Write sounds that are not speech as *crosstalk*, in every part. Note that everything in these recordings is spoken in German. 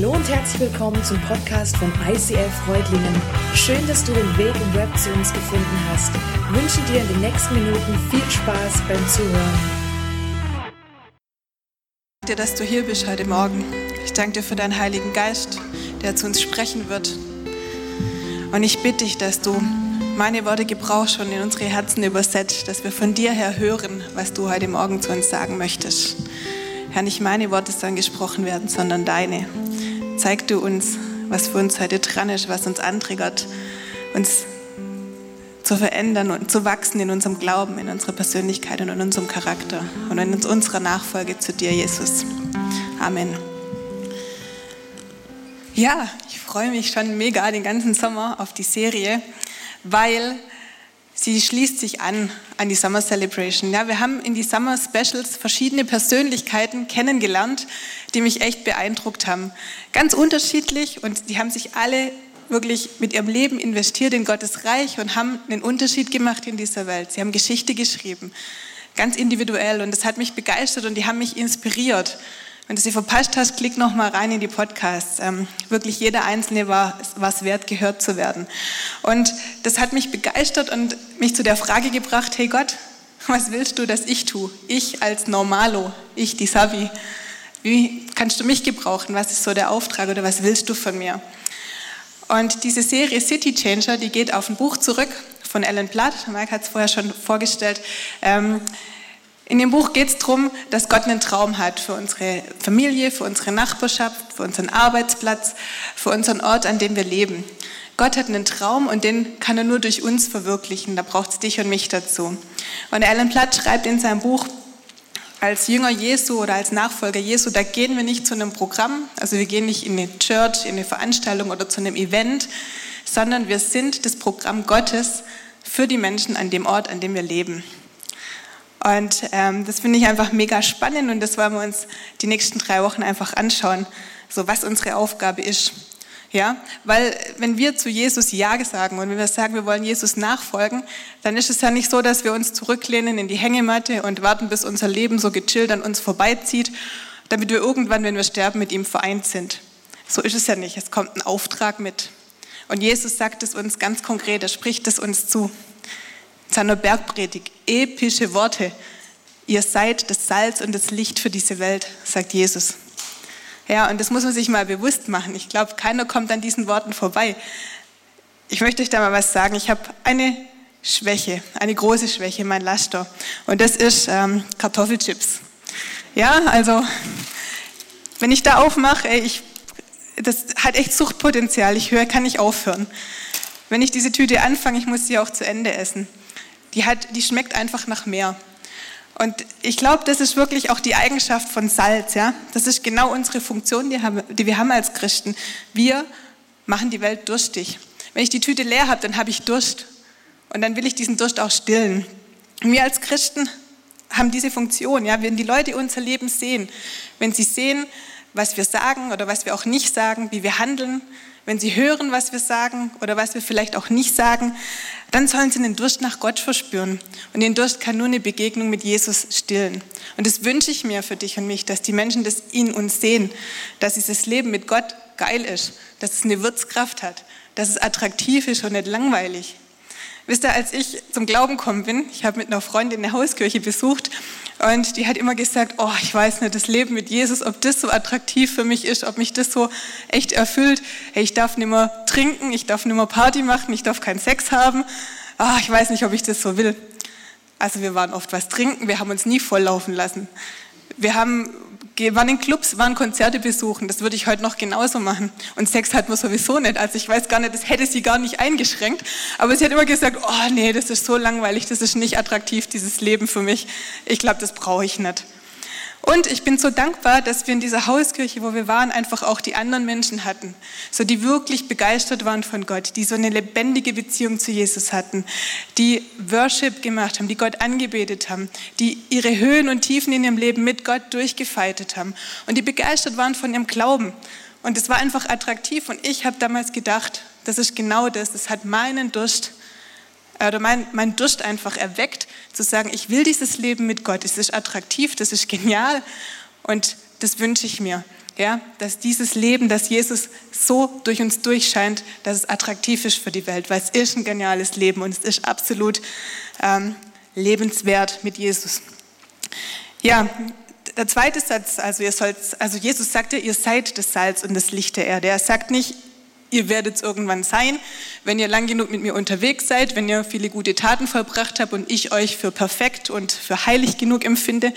Hallo und herzlich willkommen zum Podcast von ICF Freudlingen. Schön, dass du den Weg im Web zu uns gefunden hast. Ich wünsche dir in den nächsten Minuten viel Spaß beim Zuhören. Ich danke dir, dass du hier bist heute Morgen. Ich danke dir für deinen Heiligen Geist, der zu uns sprechen wird. Und ich bitte dich, dass du meine Worte gebrauchst und in unsere Herzen übersetzt, dass wir von dir her hören, was du heute Morgen zu uns sagen möchtest. Herr, nicht meine Worte sollen gesprochen werden, sondern deine. Zeig du uns, was für uns heute dran ist, was uns antriggert, uns zu verändern und zu wachsen in unserem Glauben, in unserer Persönlichkeit und in unserem Charakter und in unserer Nachfolge zu dir, Jesus. Amen. Ja, ich freue mich schon mega den ganzen Sommer auf die Serie, weil sie schließt sich an an die Summer Celebration. Ja, wir haben in die Summer Specials verschiedene Persönlichkeiten kennengelernt, die mich echt beeindruckt haben. Ganz unterschiedlich und die haben sich alle wirklich mit ihrem Leben investiert in Gottes Reich und haben einen Unterschied gemacht in dieser Welt. Sie haben Geschichte geschrieben, ganz individuell und das hat mich begeistert und die haben mich inspiriert. Wenn du sie verpasst hast, klick noch mal rein in die Podcasts. Ähm, wirklich jeder Einzelne war es wert, gehört zu werden. Und das hat mich begeistert und mich zu der Frage gebracht, hey Gott, was willst du, dass ich tue? Ich als Normalo, ich die Savi. Wie kannst du mich gebrauchen? Was ist so der Auftrag oder was willst du von mir? Und diese Serie City Changer, die geht auf ein Buch zurück von Alan Platt. Mike hat es vorher schon vorgestellt. Ähm, in dem Buch geht es darum, dass Gott einen Traum hat für unsere Familie, für unsere Nachbarschaft, für unseren Arbeitsplatz, für unseren Ort, an dem wir leben. Gott hat einen Traum und den kann er nur durch uns verwirklichen. Da braucht es dich und mich dazu. Und Alan Platt schreibt in seinem Buch, als Jünger Jesu oder als Nachfolger Jesu, da gehen wir nicht zu einem Programm, also wir gehen nicht in eine Church, in eine Veranstaltung oder zu einem Event, sondern wir sind das Programm Gottes für die Menschen an dem Ort, an dem wir leben. Und ähm, das finde ich einfach mega spannend und das wollen wir uns die nächsten drei Wochen einfach anschauen, so was unsere Aufgabe ist. Ja, weil wenn wir zu Jesus Ja sagen und wenn wir sagen, wir wollen Jesus nachfolgen, dann ist es ja nicht so, dass wir uns zurücklehnen in die Hängematte und warten, bis unser Leben so gechillt an uns vorbeizieht, damit wir irgendwann, wenn wir sterben, mit ihm vereint sind. So ist es ja nicht. Es kommt ein Auftrag mit. Und Jesus sagt es uns ganz konkret, er spricht es uns zu seiner Bergpredigt epische Worte. Ihr seid das Salz und das Licht für diese Welt, sagt Jesus. Ja, und das muss man sich mal bewusst machen. Ich glaube, keiner kommt an diesen Worten vorbei. Ich möchte euch da mal was sagen. Ich habe eine Schwäche, eine große Schwäche, mein Laster. Und das ist ähm, Kartoffelchips. Ja, also, wenn ich da aufmache, ey, ich, das hat echt Suchtpotenzial. Ich höre, kann nicht aufhören. Wenn ich diese Tüte anfange, ich muss sie auch zu Ende essen die, hat, die schmeckt einfach nach mehr. Und ich glaube, das ist wirklich auch die Eigenschaft von Salz. Ja? Das ist genau unsere Funktion, die, haben, die wir haben als Christen. Wir machen die Welt durstig. Wenn ich die Tüte leer habe, dann habe ich Durst. Und dann will ich diesen Durst auch stillen. Und wir als Christen haben diese Funktion. Ja? Wenn die Leute unser Leben sehen, wenn sie sehen, was wir sagen oder was wir auch nicht sagen, wie wir handeln, wenn sie hören, was wir sagen oder was wir vielleicht auch nicht sagen, dann sollen sie den Durst nach Gott verspüren. Und den Durst kann nur eine Begegnung mit Jesus stillen. Und das wünsche ich mir für dich und mich, dass die Menschen das in uns sehen, dass dieses Leben mit Gott geil ist, dass es eine Wirtskraft hat, dass es attraktiv ist und nicht langweilig. Wisst ihr, als ich zum Glauben gekommen bin, ich habe mit einer Freundin eine Hauskirche besucht und die hat immer gesagt, oh, ich weiß nicht, das Leben mit Jesus, ob das so attraktiv für mich ist, ob mich das so echt erfüllt. Hey, ich darf nicht mehr trinken, ich darf nicht mehr Party machen, ich darf keinen Sex haben. Ah, ich weiß nicht, ob ich das so will. Also wir waren oft was trinken, wir haben uns nie volllaufen lassen. Wir haben, waren in Clubs, waren Konzerte besuchen, das würde ich heute noch genauso machen. Und Sex hat man sowieso nicht, also ich weiß gar nicht, das hätte sie gar nicht eingeschränkt. Aber sie hat immer gesagt, oh nee, das ist so langweilig, das ist nicht attraktiv, dieses Leben für mich. Ich glaube, das brauche ich nicht. Und ich bin so dankbar, dass wir in dieser Hauskirche, wo wir waren, einfach auch die anderen Menschen hatten, so die wirklich begeistert waren von Gott, die so eine lebendige Beziehung zu Jesus hatten, die Worship gemacht haben, die Gott angebetet haben, die ihre Höhen und Tiefen in ihrem Leben mit Gott durchgefeitet haben und die begeistert waren von ihrem Glauben. Und es war einfach attraktiv und ich habe damals gedacht, das ist genau das, das hat meinen Durst oder mein, mein Durst einfach erweckt, zu sagen, ich will dieses Leben mit Gott, es ist attraktiv, das ist genial und das wünsche ich mir. ja, dass dieses Leben, das Jesus so durch uns durchscheint, dass es attraktiv ist für die Welt, weil es ist ein geniales Leben und es ist absolut ähm, lebenswert mit Jesus. Ja, der zweite Satz, also, ihr sollt, also Jesus sagte, ihr seid das Salz und das Licht der Erde. Er sagt nicht, ihr werdet es irgendwann sein, wenn ihr lang genug mit mir unterwegs seid, wenn ihr viele gute Taten vollbracht habt und ich euch für perfekt und für heilig genug empfinde.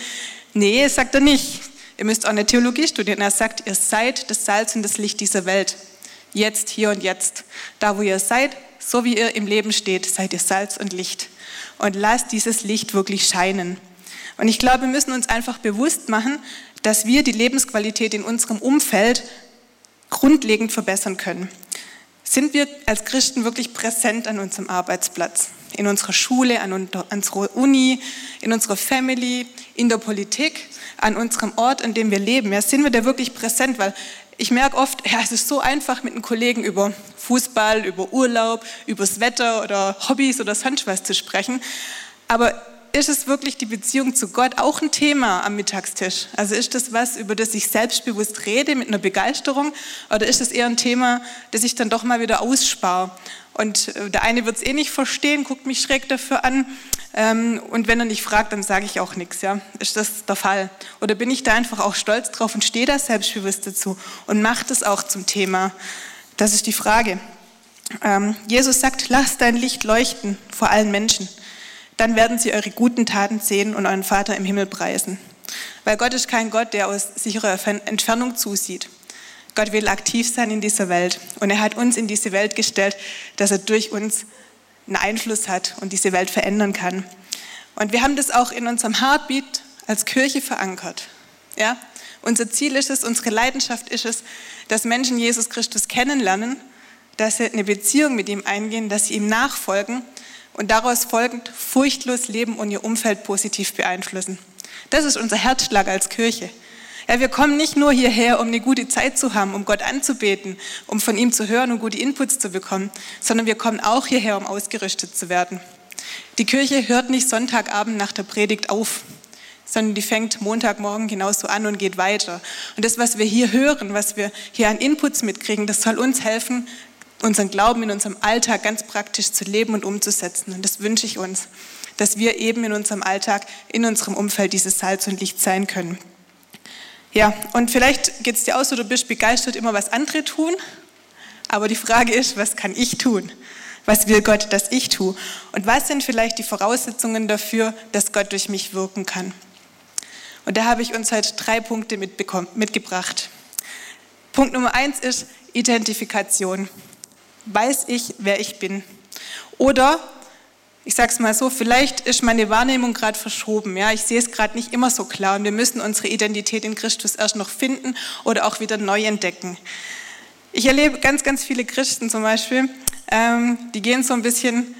Nee, sagt er nicht. Ihr müsst auch eine Theologie studieren. Er sagt, ihr seid das Salz und das Licht dieser Welt. Jetzt, hier und jetzt. Da, wo ihr seid, so wie ihr im Leben steht, seid ihr Salz und Licht. Und lasst dieses Licht wirklich scheinen. Und ich glaube, wir müssen uns einfach bewusst machen, dass wir die Lebensqualität in unserem Umfeld grundlegend verbessern können. Sind wir als Christen wirklich präsent an unserem Arbeitsplatz, in unserer Schule, an unserer Uni, in unserer Family, in der Politik, an unserem Ort, an dem wir leben? Ja, sind wir da wirklich präsent? Weil ich merke oft, ja, es ist so einfach mit einem Kollegen über Fußball, über Urlaub, über das Wetter oder Hobbys oder sonst was zu sprechen. Aber ist es wirklich die Beziehung zu Gott auch ein Thema am Mittagstisch? Also ist das was, über das ich selbstbewusst rede mit einer Begeisterung oder ist es eher ein Thema, das ich dann doch mal wieder ausspare? Und äh, der eine wird es eh nicht verstehen, guckt mich schräg dafür an. Ähm, und wenn er nicht fragt, dann sage ich auch nichts. Ja? Ist das der Fall? Oder bin ich da einfach auch stolz drauf und stehe da selbstbewusst dazu und mache das auch zum Thema? Das ist die Frage. Ähm, Jesus sagt, lass dein Licht leuchten vor allen Menschen dann werden sie eure guten Taten sehen und euren Vater im Himmel preisen. Weil Gott ist kein Gott, der aus sicherer Entfernung zusieht. Gott will aktiv sein in dieser Welt und er hat uns in diese Welt gestellt, dass er durch uns einen Einfluss hat und diese Welt verändern kann. Und wir haben das auch in unserem Heartbeat als Kirche verankert. Ja? Unser Ziel ist es, unsere Leidenschaft ist es, dass Menschen Jesus Christus kennenlernen, dass sie eine Beziehung mit ihm eingehen, dass sie ihm nachfolgen und daraus folgend furchtlos leben und ihr Umfeld positiv beeinflussen. Das ist unser Herzschlag als Kirche. Ja, wir kommen nicht nur hierher, um eine gute Zeit zu haben, um Gott anzubeten, um von ihm zu hören und gute Inputs zu bekommen, sondern wir kommen auch hierher, um ausgerüstet zu werden. Die Kirche hört nicht Sonntagabend nach der Predigt auf, sondern die fängt Montagmorgen genauso an und geht weiter. Und das, was wir hier hören, was wir hier an Inputs mitkriegen, das soll uns helfen, unseren Glauben in unserem Alltag ganz praktisch zu leben und umzusetzen. Und das wünsche ich uns, dass wir eben in unserem Alltag, in unserem Umfeld dieses Salz und Licht sein können. Ja, und vielleicht geht es dir aus, so, du bist begeistert, immer was andere tun. Aber die Frage ist, was kann ich tun? Was will Gott, dass ich tue? Und was sind vielleicht die Voraussetzungen dafür, dass Gott durch mich wirken kann? Und da habe ich uns heute drei Punkte mitgebracht. Punkt Nummer eins ist Identifikation weiß ich, wer ich bin. Oder, ich sage es mal so, vielleicht ist meine Wahrnehmung gerade verschoben. Ja? Ich sehe es gerade nicht immer so klar und wir müssen unsere Identität in Christus erst noch finden oder auch wieder neu entdecken. Ich erlebe ganz, ganz viele Christen zum Beispiel, ähm, die gehen so ein bisschen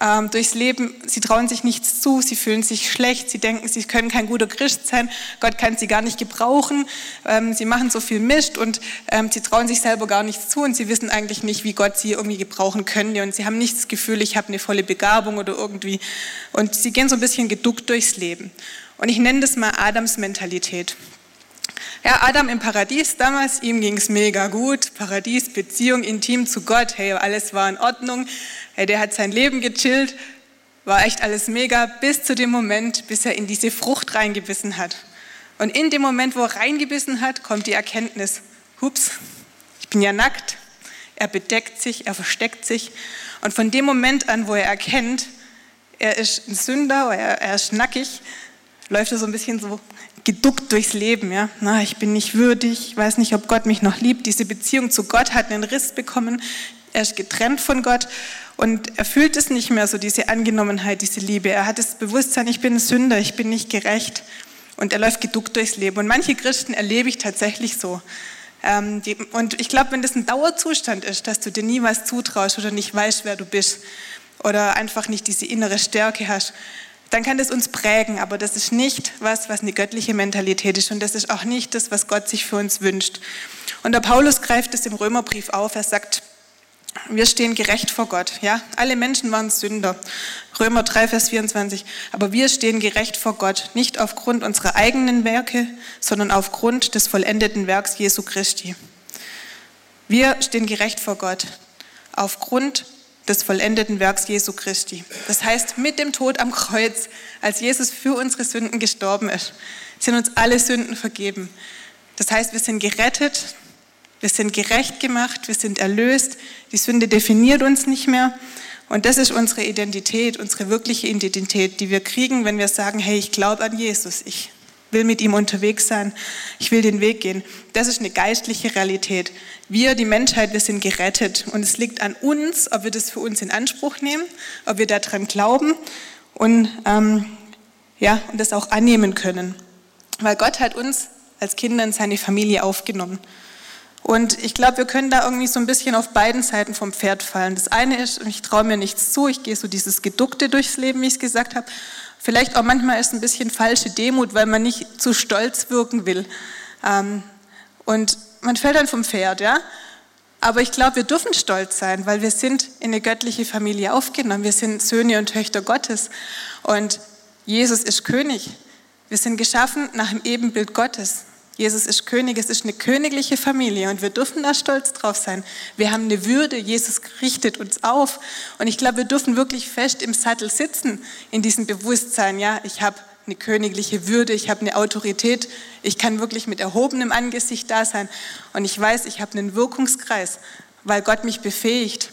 ähm, durchs Leben. Sie trauen sich nichts zu, sie fühlen sich schlecht, sie denken, sie können kein guter Christ sein, Gott kann sie gar nicht gebrauchen, ähm, sie machen so viel Mist und ähm, sie trauen sich selber gar nichts zu und sie wissen eigentlich nicht, wie Gott sie irgendwie gebrauchen könnte und sie haben nicht das Gefühl, ich habe eine volle Begabung oder irgendwie und sie gehen so ein bisschen geduckt durchs Leben. Und ich nenne das mal Adams Mentalität. Ja, Adam im Paradies damals, ihm ging es mega gut. Paradies, Beziehung, intim zu Gott, hey, alles war in Ordnung. Hey, der hat sein Leben gechillt, war echt alles mega, bis zu dem Moment, bis er in diese Frucht reingebissen hat. Und in dem Moment, wo er reingebissen hat, kommt die Erkenntnis, hups, ich bin ja nackt. Er bedeckt sich, er versteckt sich. Und von dem Moment an, wo er erkennt, er ist ein Sünder, er, er ist nackig, läuft er so ein bisschen so geduckt durchs Leben. Ja? Na, ich bin nicht würdig, ich weiß nicht, ob Gott mich noch liebt. Diese Beziehung zu Gott hat einen Riss bekommen. Er ist getrennt von Gott und er fühlt es nicht mehr so, diese Angenommenheit, diese Liebe. Er hat das Bewusstsein, ich bin ein Sünder, ich bin nicht gerecht. Und er läuft geduckt durchs Leben. Und manche Christen erlebe ich tatsächlich so. Ähm, und ich glaube, wenn das ein Dauerzustand ist, dass du dir nie was zutraust oder nicht weißt, wer du bist oder einfach nicht diese innere Stärke hast, dann kann das uns prägen, aber das ist nicht was, was eine göttliche Mentalität ist und das ist auch nicht das, was Gott sich für uns wünscht. Und der Paulus greift es im Römerbrief auf, er sagt, wir stehen gerecht vor Gott. Ja? Alle Menschen waren Sünder. Römer 3, Vers 24. Aber wir stehen gerecht vor Gott, nicht aufgrund unserer eigenen Werke, sondern aufgrund des vollendeten Werks Jesu Christi. Wir stehen gerecht vor Gott, aufgrund des vollendeten Werks Jesu Christi. Das heißt, mit dem Tod am Kreuz, als Jesus für unsere Sünden gestorben ist, sind uns alle Sünden vergeben. Das heißt, wir sind gerettet, wir sind gerecht gemacht, wir sind erlöst, die Sünde definiert uns nicht mehr. Und das ist unsere Identität, unsere wirkliche Identität, die wir kriegen, wenn wir sagen, hey, ich glaube an Jesus, ich will mit ihm unterwegs sein, ich will den Weg gehen. Das ist eine geistliche Realität. Wir, die Menschheit, wir sind gerettet und es liegt an uns, ob wir das für uns in Anspruch nehmen, ob wir daran glauben und, ähm, ja, und das auch annehmen können. Weil Gott hat uns als Kinder in seine Familie aufgenommen. Und ich glaube, wir können da irgendwie so ein bisschen auf beiden Seiten vom Pferd fallen. Das eine ist, ich traue mir nichts zu, ich gehe so dieses Geduckte durchs Leben, wie ich es gesagt habe. Vielleicht auch manchmal ist ein bisschen falsche Demut, weil man nicht zu stolz wirken will. Ähm, und man fällt dann vom Pferd, ja. Aber ich glaube, wir dürfen stolz sein, weil wir sind in eine göttliche Familie aufgenommen. Wir sind Söhne und Töchter Gottes. Und Jesus ist König. Wir sind geschaffen nach dem Ebenbild Gottes. Jesus ist König, es ist eine königliche Familie und wir dürfen da stolz drauf sein. Wir haben eine Würde, Jesus richtet uns auf und ich glaube, wir dürfen wirklich fest im Sattel sitzen in diesem Bewusstsein, ja, ich habe eine königliche Würde, ich habe eine Autorität, ich kann wirklich mit erhobenem Angesicht da sein und ich weiß, ich habe einen Wirkungskreis, weil Gott mich befähigt.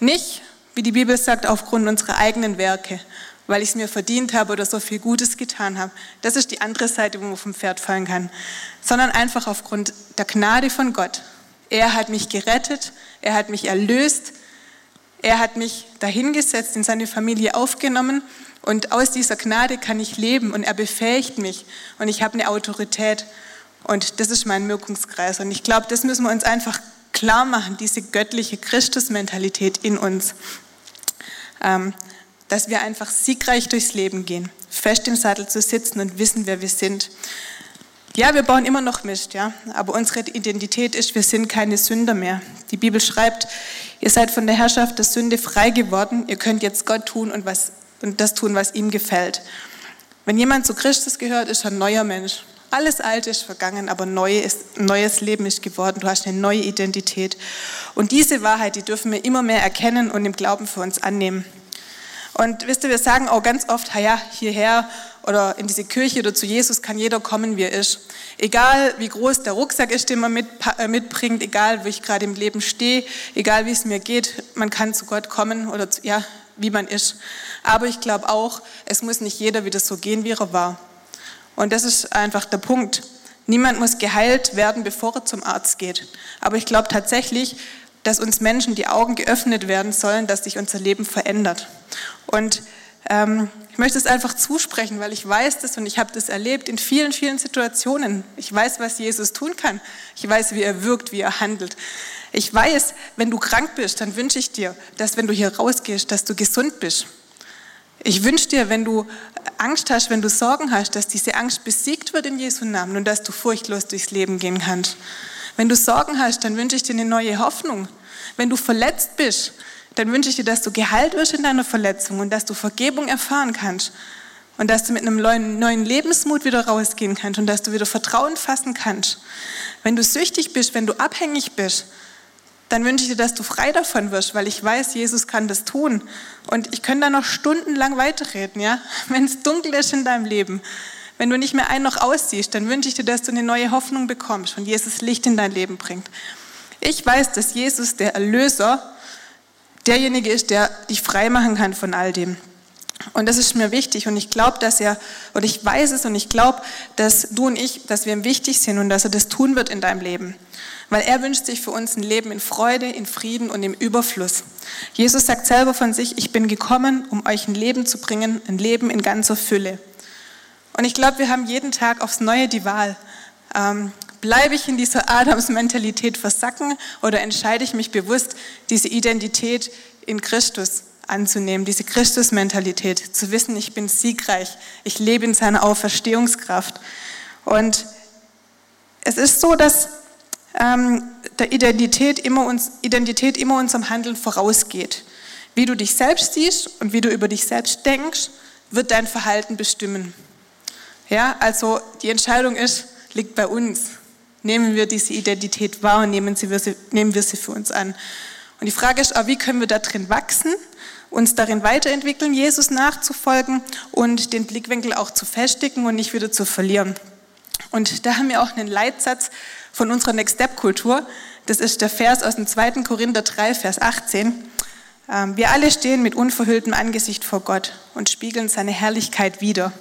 Nicht, wie die Bibel sagt, aufgrund unserer eigenen Werke, weil ich es mir verdient habe oder so viel Gutes getan habe. Das ist die andere Seite, wo man vom Pferd fallen kann. Sondern einfach aufgrund der Gnade von Gott. Er hat mich gerettet, er hat mich erlöst, er hat mich dahingesetzt, in seine Familie aufgenommen und aus dieser Gnade kann ich leben und er befähigt mich und ich habe eine Autorität und das ist mein Wirkungskreis. Und ich glaube, das müssen wir uns einfach klar machen, diese göttliche Christusmentalität in uns. Ähm, dass wir einfach siegreich durchs Leben gehen, fest im Sattel zu sitzen und wissen, wer wir sind. Ja, wir bauen immer noch Mist, ja, aber unsere Identität ist, wir sind keine Sünder mehr. Die Bibel schreibt, ihr seid von der Herrschaft der Sünde frei geworden, ihr könnt jetzt Gott tun und, was, und das tun, was ihm gefällt. Wenn jemand zu Christus gehört, ist er ein neuer Mensch. Alles Alte ist vergangen, aber neu neues Leben ist geworden. Du hast eine neue Identität. Und diese Wahrheit, die dürfen wir immer mehr erkennen und im Glauben für uns annehmen. Und wisst ihr, wir sagen auch ganz oft, ja, hierher oder in diese Kirche oder zu Jesus kann jeder kommen, wie er ist. Egal wie groß der Rucksack ist, den man mit, äh, mitbringt, egal wie ich gerade im Leben stehe, egal wie es mir geht, man kann zu Gott kommen oder zu, ja, wie man ist. Aber ich glaube auch, es muss nicht jeder wieder so gehen, wie er war. Und das ist einfach der Punkt. Niemand muss geheilt werden, bevor er zum Arzt geht. Aber ich glaube tatsächlich, dass uns Menschen die Augen geöffnet werden sollen, dass sich unser Leben verändert. Und ähm, ich möchte es einfach zusprechen, weil ich weiß das und ich habe das erlebt in vielen, vielen Situationen. Ich weiß, was Jesus tun kann. Ich weiß, wie er wirkt, wie er handelt. Ich weiß, wenn du krank bist, dann wünsche ich dir, dass wenn du hier rausgehst, dass du gesund bist. Ich wünsche dir, wenn du Angst hast, wenn du Sorgen hast, dass diese Angst besiegt wird in Jesu Namen und dass du furchtlos durchs Leben gehen kannst. Wenn du Sorgen hast, dann wünsche ich dir eine neue Hoffnung. Wenn du verletzt bist, dann wünsche ich dir, dass du geheilt wirst in deiner Verletzung und dass du Vergebung erfahren kannst und dass du mit einem neuen Lebensmut wieder rausgehen kannst und dass du wieder Vertrauen fassen kannst. Wenn du süchtig bist, wenn du abhängig bist, dann wünsche ich dir, dass du frei davon wirst, weil ich weiß, Jesus kann das tun. Und ich könnte da noch stundenlang weiterreden, ja? *laughs* Wenn es dunkel ist in deinem Leben, wenn du nicht mehr ein noch aussiehst, dann wünsche ich dir, dass du eine neue Hoffnung bekommst und Jesus Licht in dein Leben bringt. Ich weiß, dass Jesus, der Erlöser, derjenige ist, der dich frei machen kann von all dem. Und das ist mir wichtig und ich glaube, dass er, und ich weiß es und ich glaube, dass du und ich, dass wir ihm wichtig sind und dass er das tun wird in deinem Leben. Weil er wünscht sich für uns ein Leben in Freude, in Frieden und im Überfluss. Jesus sagt selber von sich, ich bin gekommen, um euch ein Leben zu bringen, ein Leben in ganzer Fülle. Und ich glaube, wir haben jeden Tag aufs Neue die Wahl. Ähm, bleibe ich in dieser Adams-Mentalität versacken oder entscheide ich mich bewusst, diese Identität in Christus anzunehmen, diese Christus-Mentalität, zu wissen, ich bin siegreich, ich lebe in seiner Auferstehungskraft. Und es ist so, dass ähm, der Identität immer, uns, Identität immer unserem Handeln vorausgeht. Wie du dich selbst siehst und wie du über dich selbst denkst, wird dein Verhalten bestimmen. Ja, also die Entscheidung ist, liegt bei uns. Nehmen wir diese Identität wahr und nehmen, sie, nehmen wir sie für uns an. Und die Frage ist auch, wie können wir da drin wachsen, uns darin weiterentwickeln, Jesus nachzufolgen und den Blickwinkel auch zu festigen und nicht wieder zu verlieren. Und da haben wir auch einen Leitsatz von unserer Next Step Kultur. Das ist der Vers aus dem 2. Korinther 3, Vers 18. Ähm, wir alle stehen mit unverhülltem Angesicht vor Gott und spiegeln seine Herrlichkeit wider.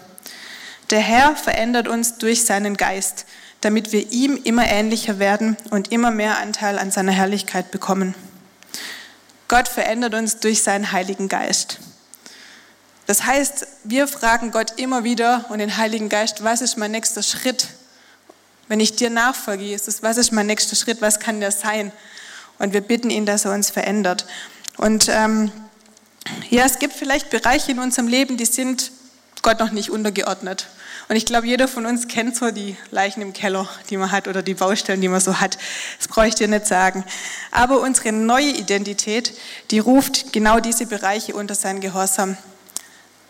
Der Herr verändert uns durch seinen Geist, damit wir ihm immer ähnlicher werden und immer mehr Anteil an seiner Herrlichkeit bekommen. Gott verändert uns durch seinen Heiligen Geist. Das heißt, wir fragen Gott immer wieder und den Heiligen Geist, was ist mein nächster Schritt? Wenn ich dir nachfolge, Jesus, was ist mein nächster Schritt? Was kann der sein? Und wir bitten ihn, dass er uns verändert. Und ähm, ja, es gibt vielleicht Bereiche in unserem Leben, die sind Gott noch nicht untergeordnet. Und ich glaube, jeder von uns kennt so die Leichen im Keller, die man hat, oder die Baustellen, die man so hat. Das brauche ich dir nicht sagen. Aber unsere neue Identität, die ruft genau diese Bereiche unter seinen Gehorsam.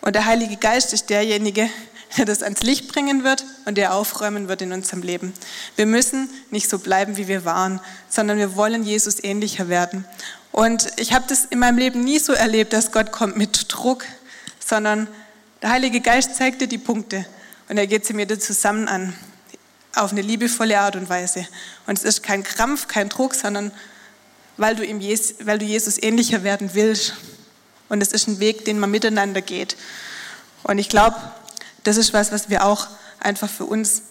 Und der Heilige Geist ist derjenige, der das ans Licht bringen wird und der aufräumen wird in unserem Leben. Wir müssen nicht so bleiben, wie wir waren, sondern wir wollen Jesus ähnlicher werden. Und ich habe das in meinem Leben nie so erlebt, dass Gott kommt mit Druck, sondern der Heilige Geist zeigt dir die Punkte und er geht sie mir zusammen an, auf eine liebevolle Art und Weise. Und es ist kein Krampf, kein Druck, sondern weil du, ihm weil du Jesus ähnlicher werden willst. Und es ist ein Weg, den man miteinander geht. Und ich glaube, das ist was, was wir auch einfach für uns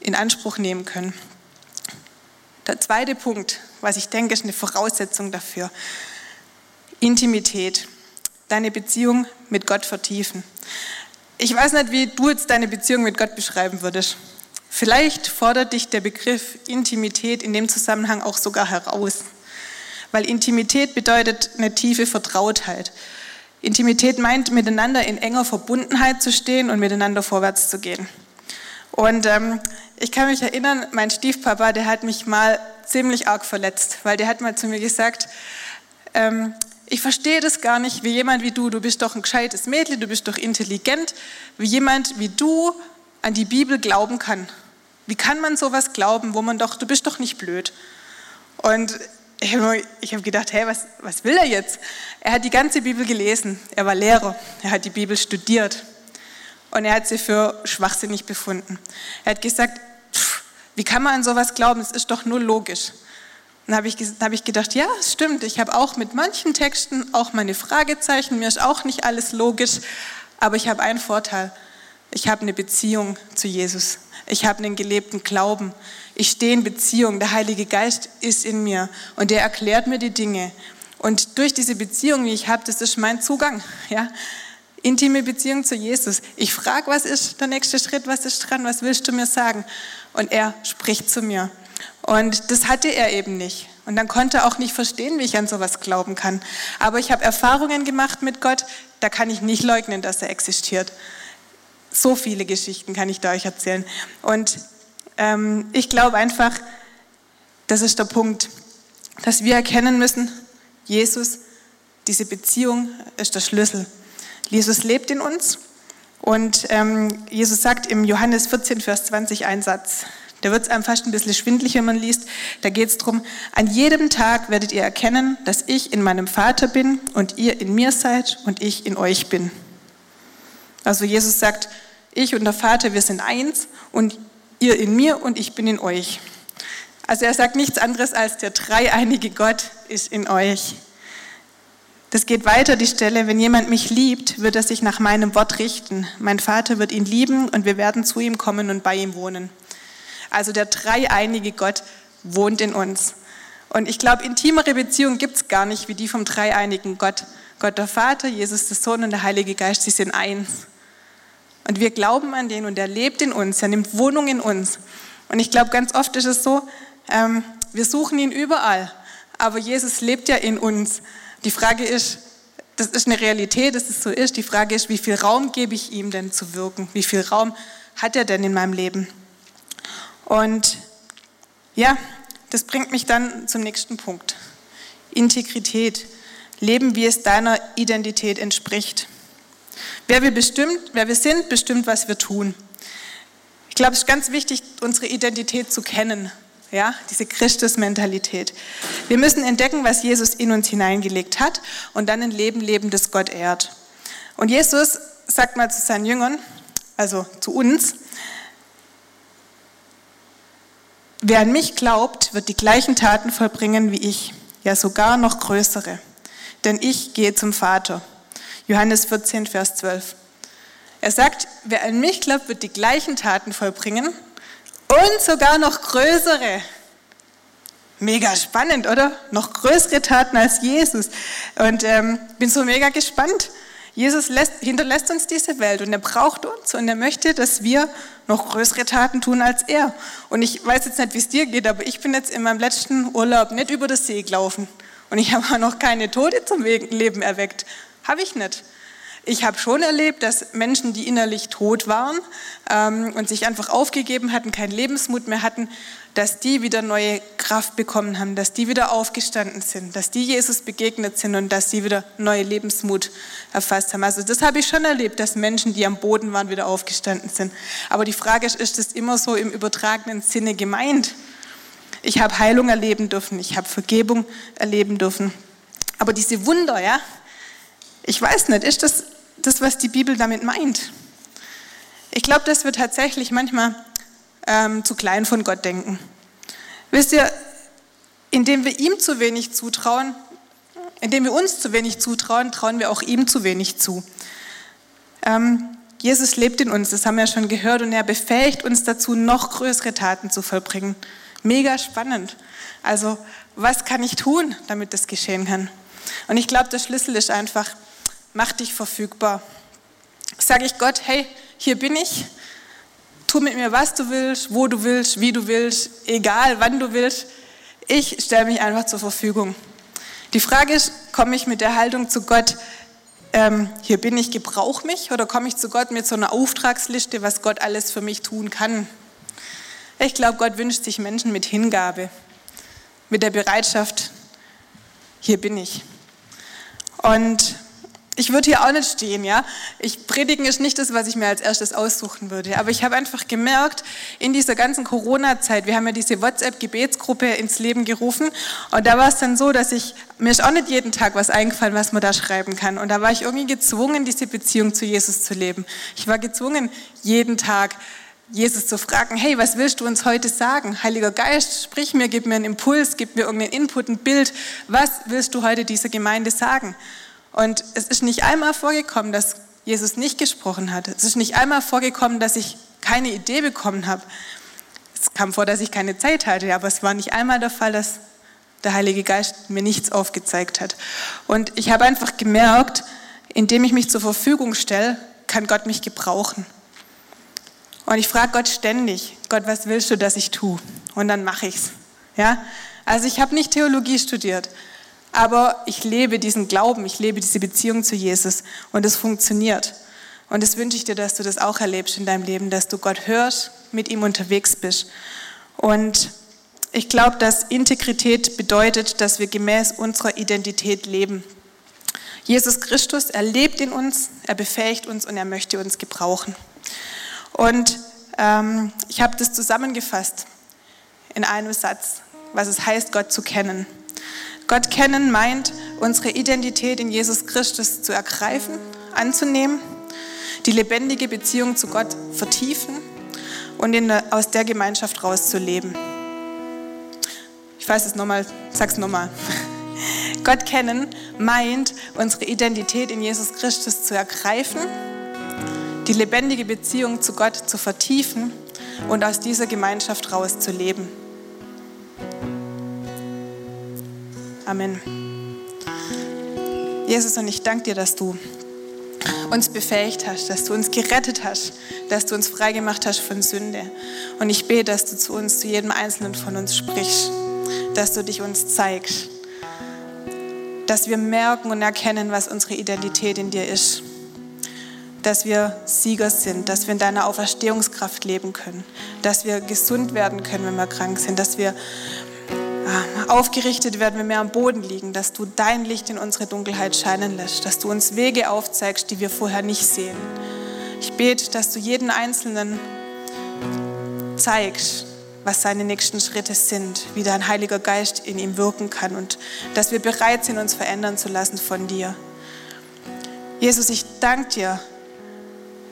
in Anspruch nehmen können. Der zweite Punkt, was ich denke, ist eine Voraussetzung dafür. Intimität. Deine Beziehung mit Gott vertiefen. Ich weiß nicht, wie du jetzt deine Beziehung mit Gott beschreiben würdest. Vielleicht fordert dich der Begriff Intimität in dem Zusammenhang auch sogar heraus. Weil Intimität bedeutet eine tiefe Vertrautheit. Intimität meint, miteinander in enger Verbundenheit zu stehen und miteinander vorwärts zu gehen. Und ähm, ich kann mich erinnern, mein Stiefpapa, der hat mich mal ziemlich arg verletzt, weil der hat mal zu mir gesagt, ähm, ich verstehe das gar nicht, wie jemand wie du, du bist doch ein gescheites Mädchen, du bist doch intelligent, wie jemand wie du an die Bibel glauben kann. Wie kann man sowas glauben, wo man doch, du bist doch nicht blöd. Und ich habe hab gedacht, hey, was, was will er jetzt? Er hat die ganze Bibel gelesen, er war Lehrer, er hat die Bibel studiert und er hat sie für schwachsinnig befunden. Er hat gesagt, pff, wie kann man an sowas glauben, es ist doch nur logisch. Dann habe ich, hab ich gedacht, ja, stimmt, ich habe auch mit manchen Texten auch meine Fragezeichen, mir ist auch nicht alles logisch, aber ich habe einen Vorteil. Ich habe eine Beziehung zu Jesus. Ich habe einen gelebten Glauben. Ich stehe in Beziehung. Der Heilige Geist ist in mir und der erklärt mir die Dinge. Und durch diese Beziehung, die ich habe, das ist mein Zugang. Ja? Intime Beziehung zu Jesus. Ich frage, was ist der nächste Schritt, was ist dran, was willst du mir sagen? Und er spricht zu mir. Und das hatte er eben nicht. Und dann konnte er auch nicht verstehen, wie ich an sowas glauben kann. Aber ich habe Erfahrungen gemacht mit Gott, da kann ich nicht leugnen, dass er existiert. So viele Geschichten kann ich da euch erzählen. Und ähm, ich glaube einfach, das ist der Punkt, dass wir erkennen müssen, Jesus, diese Beziehung ist der Schlüssel. Jesus lebt in uns und ähm, Jesus sagt im Johannes 14, Vers 20 einen Satz. Da wird es einem fast ein bisschen schwindlig, wenn man liest. Da geht es darum, an jedem Tag werdet ihr erkennen, dass ich in meinem Vater bin und ihr in mir seid und ich in euch bin. Also Jesus sagt, ich und der Vater, wir sind eins und ihr in mir und ich bin in euch. Also er sagt nichts anderes als der dreieinige Gott ist in euch. Das geht weiter, die Stelle, wenn jemand mich liebt, wird er sich nach meinem Wort richten. Mein Vater wird ihn lieben und wir werden zu ihm kommen und bei ihm wohnen. Also der dreieinige Gott wohnt in uns. Und ich glaube, intimere Beziehungen gibt es gar nicht wie die vom dreieinigen Gott. Gott der Vater, Jesus der Sohn und der Heilige Geist, sie sind eins. Und wir glauben an den und er lebt in uns, er nimmt Wohnung in uns. Und ich glaube, ganz oft ist es so, ähm, wir suchen ihn überall, aber Jesus lebt ja in uns. Die Frage ist, das ist eine Realität, dass es so ist. Die Frage ist, wie viel Raum gebe ich ihm denn zu wirken? Wie viel Raum hat er denn in meinem Leben? Und ja, das bringt mich dann zum nächsten Punkt. Integrität. leben, wie es deiner Identität entspricht. Wer wir, bestimmt, wer wir sind, bestimmt, was wir tun. Ich glaube, es ist ganz wichtig, unsere Identität zu kennen, ja, diese Christus-Mentalität. Wir müssen entdecken, was Jesus in uns hineingelegt hat und dann ein Leben leben, das Gott ehrt. Und Jesus sagt mal zu seinen Jüngern, also zu uns, wer an mich glaubt, wird die gleichen Taten vollbringen wie ich, ja sogar noch größere. Denn ich gehe zum Vater. Johannes 14, Vers 12. Er sagt, wer an mich glaubt, wird die gleichen Taten vollbringen und sogar noch größere. Mega spannend, oder? Noch größere Taten als Jesus. Und ähm, bin so mega gespannt. Jesus lässt, hinterlässt uns diese Welt und er braucht uns und er möchte, dass wir noch größere Taten tun als er. Und ich weiß jetzt nicht, wie es dir geht, aber ich bin jetzt in meinem letzten Urlaub nicht über das See gelaufen und ich *laughs* habe noch keine Tote zum Leben erweckt. Habe ich nicht. Ich habe schon erlebt, dass Menschen, die innerlich tot waren ähm, und sich einfach aufgegeben hatten, keinen Lebensmut mehr hatten, dass die wieder neue Kraft bekommen haben, dass die wieder aufgestanden sind, dass die Jesus begegnet sind und dass sie wieder neue Lebensmut erfasst haben. Also das habe ich schon erlebt, dass Menschen, die am Boden waren, wieder aufgestanden sind. Aber die Frage ist, ist das immer so im übertragenen Sinne gemeint? Ich habe Heilung erleben dürfen, ich habe Vergebung erleben dürfen. Aber diese Wunder, ja, ich weiß nicht, ist das das, was die Bibel damit meint? Ich glaube, dass wir tatsächlich manchmal ähm, zu klein von Gott denken. Wisst ihr, indem wir ihm zu wenig zutrauen, indem wir uns zu wenig zutrauen, trauen wir auch ihm zu wenig zu. Ähm, Jesus lebt in uns, das haben wir ja schon gehört, und er befähigt uns dazu, noch größere Taten zu vollbringen. Mega spannend. Also, was kann ich tun, damit das geschehen kann? Und ich glaube, der Schlüssel ist einfach, mach dich verfügbar. Sage ich Gott, hey, hier bin ich, tu mit mir, was du willst, wo du willst, wie du willst, egal wann du willst. Ich stelle mich einfach zur Verfügung. Die Frage ist, komme ich mit der Haltung zu Gott, ähm, hier bin ich, gebrauch mich, oder komme ich zu Gott mit so einer Auftragsliste, was Gott alles für mich tun kann? Ich glaube, Gott wünscht sich Menschen mit Hingabe, mit der Bereitschaft, hier bin ich. Und ich würde hier auch nicht stehen, ja. Ich predigen ist nicht das, was ich mir als erstes aussuchen würde. Aber ich habe einfach gemerkt, in dieser ganzen Corona-Zeit, wir haben ja diese WhatsApp-Gebetsgruppe ins Leben gerufen. Und da war es dann so, dass ich, mir ist auch nicht jeden Tag was eingefallen, was man da schreiben kann. Und da war ich irgendwie gezwungen, diese Beziehung zu Jesus zu leben. Ich war gezwungen, jeden Tag Jesus zu fragen, hey, was willst du uns heute sagen? Heiliger Geist, sprich mir, gib mir einen Impuls, gib mir irgendeinen Input, ein Bild. Was willst du heute dieser Gemeinde sagen? Und es ist nicht einmal vorgekommen, dass Jesus nicht gesprochen hat. Es ist nicht einmal vorgekommen, dass ich keine Idee bekommen habe. Es kam vor, dass ich keine Zeit hatte, aber es war nicht einmal der Fall, dass der Heilige Geist mir nichts aufgezeigt hat. Und ich habe einfach gemerkt, indem ich mich zur Verfügung stelle, kann Gott mich gebrauchen. Und ich frage Gott ständig, Gott, was willst du, dass ich tue? Und dann mache ich's. Ja? Also ich habe nicht Theologie studiert, aber ich lebe diesen Glauben, ich lebe diese Beziehung zu Jesus und es funktioniert. Und das wünsche ich dir, dass du das auch erlebst in deinem Leben, dass du Gott hörst, mit ihm unterwegs bist. Und ich glaube, dass Integrität bedeutet, dass wir gemäß unserer Identität leben. Jesus Christus, er lebt in uns, er befähigt uns und er möchte uns gebrauchen. Und ähm, ich habe das zusammengefasst in einem Satz, was es heißt, Gott zu kennen. Gott kennen meint, unsere Identität in Jesus Christus zu ergreifen, anzunehmen, die lebendige Beziehung zu Gott vertiefen und in, aus der Gemeinschaft rauszuleben. Ich weiß es nochmal, sag's nochmal. *laughs* Gott kennen meint, unsere Identität in Jesus Christus zu ergreifen, die lebendige Beziehung zu Gott zu vertiefen und aus dieser Gemeinschaft rauszuleben. Amen. Jesus, und ich danke dir, dass du uns befähigt hast, dass du uns gerettet hast, dass du uns freigemacht hast von Sünde. Und ich bete, dass du zu uns, zu jedem Einzelnen von uns sprichst, dass du dich uns zeigst, dass wir merken und erkennen, was unsere Identität in dir ist, dass wir Sieger sind, dass wir in deiner Auferstehungskraft leben können, dass wir gesund werden können, wenn wir krank sind, dass wir aufgerichtet werden, wenn wir am Boden liegen, dass du dein Licht in unsere Dunkelheit scheinen lässt, dass du uns Wege aufzeigst, die wir vorher nicht sehen. Ich bete, dass du jeden Einzelnen zeigst, was seine nächsten Schritte sind, wie dein Heiliger Geist in ihm wirken kann und dass wir bereit sind, uns verändern zu lassen von dir. Jesus, ich danke dir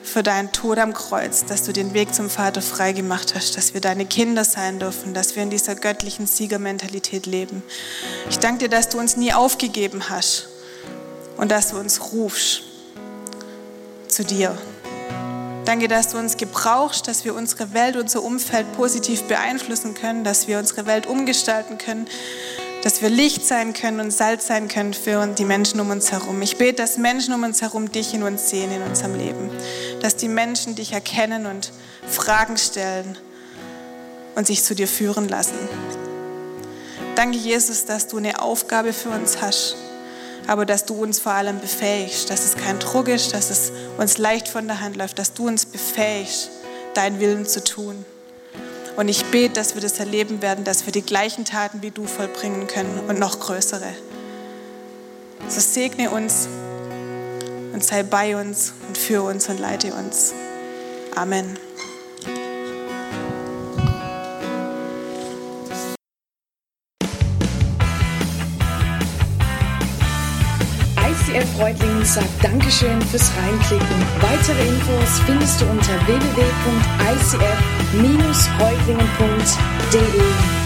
für deinen Tod am Kreuz, dass du den Weg zum Vater frei gemacht hast, dass wir deine Kinder sein dürfen, dass wir in dieser göttlichen Siegermentalität leben. Ich danke dir, dass du uns nie aufgegeben hast und dass du uns rufst zu dir. Danke, dass du uns gebrauchst, dass wir unsere Welt, unser Umfeld positiv beeinflussen können, dass wir unsere Welt umgestalten können, dass wir Licht sein können und Salz sein können für die Menschen um uns herum. Ich bete, dass Menschen um uns herum dich in uns sehen in unserem Leben, dass die Menschen dich erkennen und Fragen stellen und sich zu dir führen lassen. Danke, Jesus, dass du eine Aufgabe für uns hast aber dass du uns vor allem befähigst, dass es kein Druck ist, dass es uns leicht von der Hand läuft, dass du uns befähigst, deinen Willen zu tun. Und ich bete, dass wir das erleben werden, dass wir die gleichen Taten wie du vollbringen können und noch größere. So segne uns und sei bei uns und führe uns und leite uns. Amen. ICF Reutlingen sagt Dankeschön fürs Reinklicken. Weitere Infos findest du unter www.icf-reutlingen.de.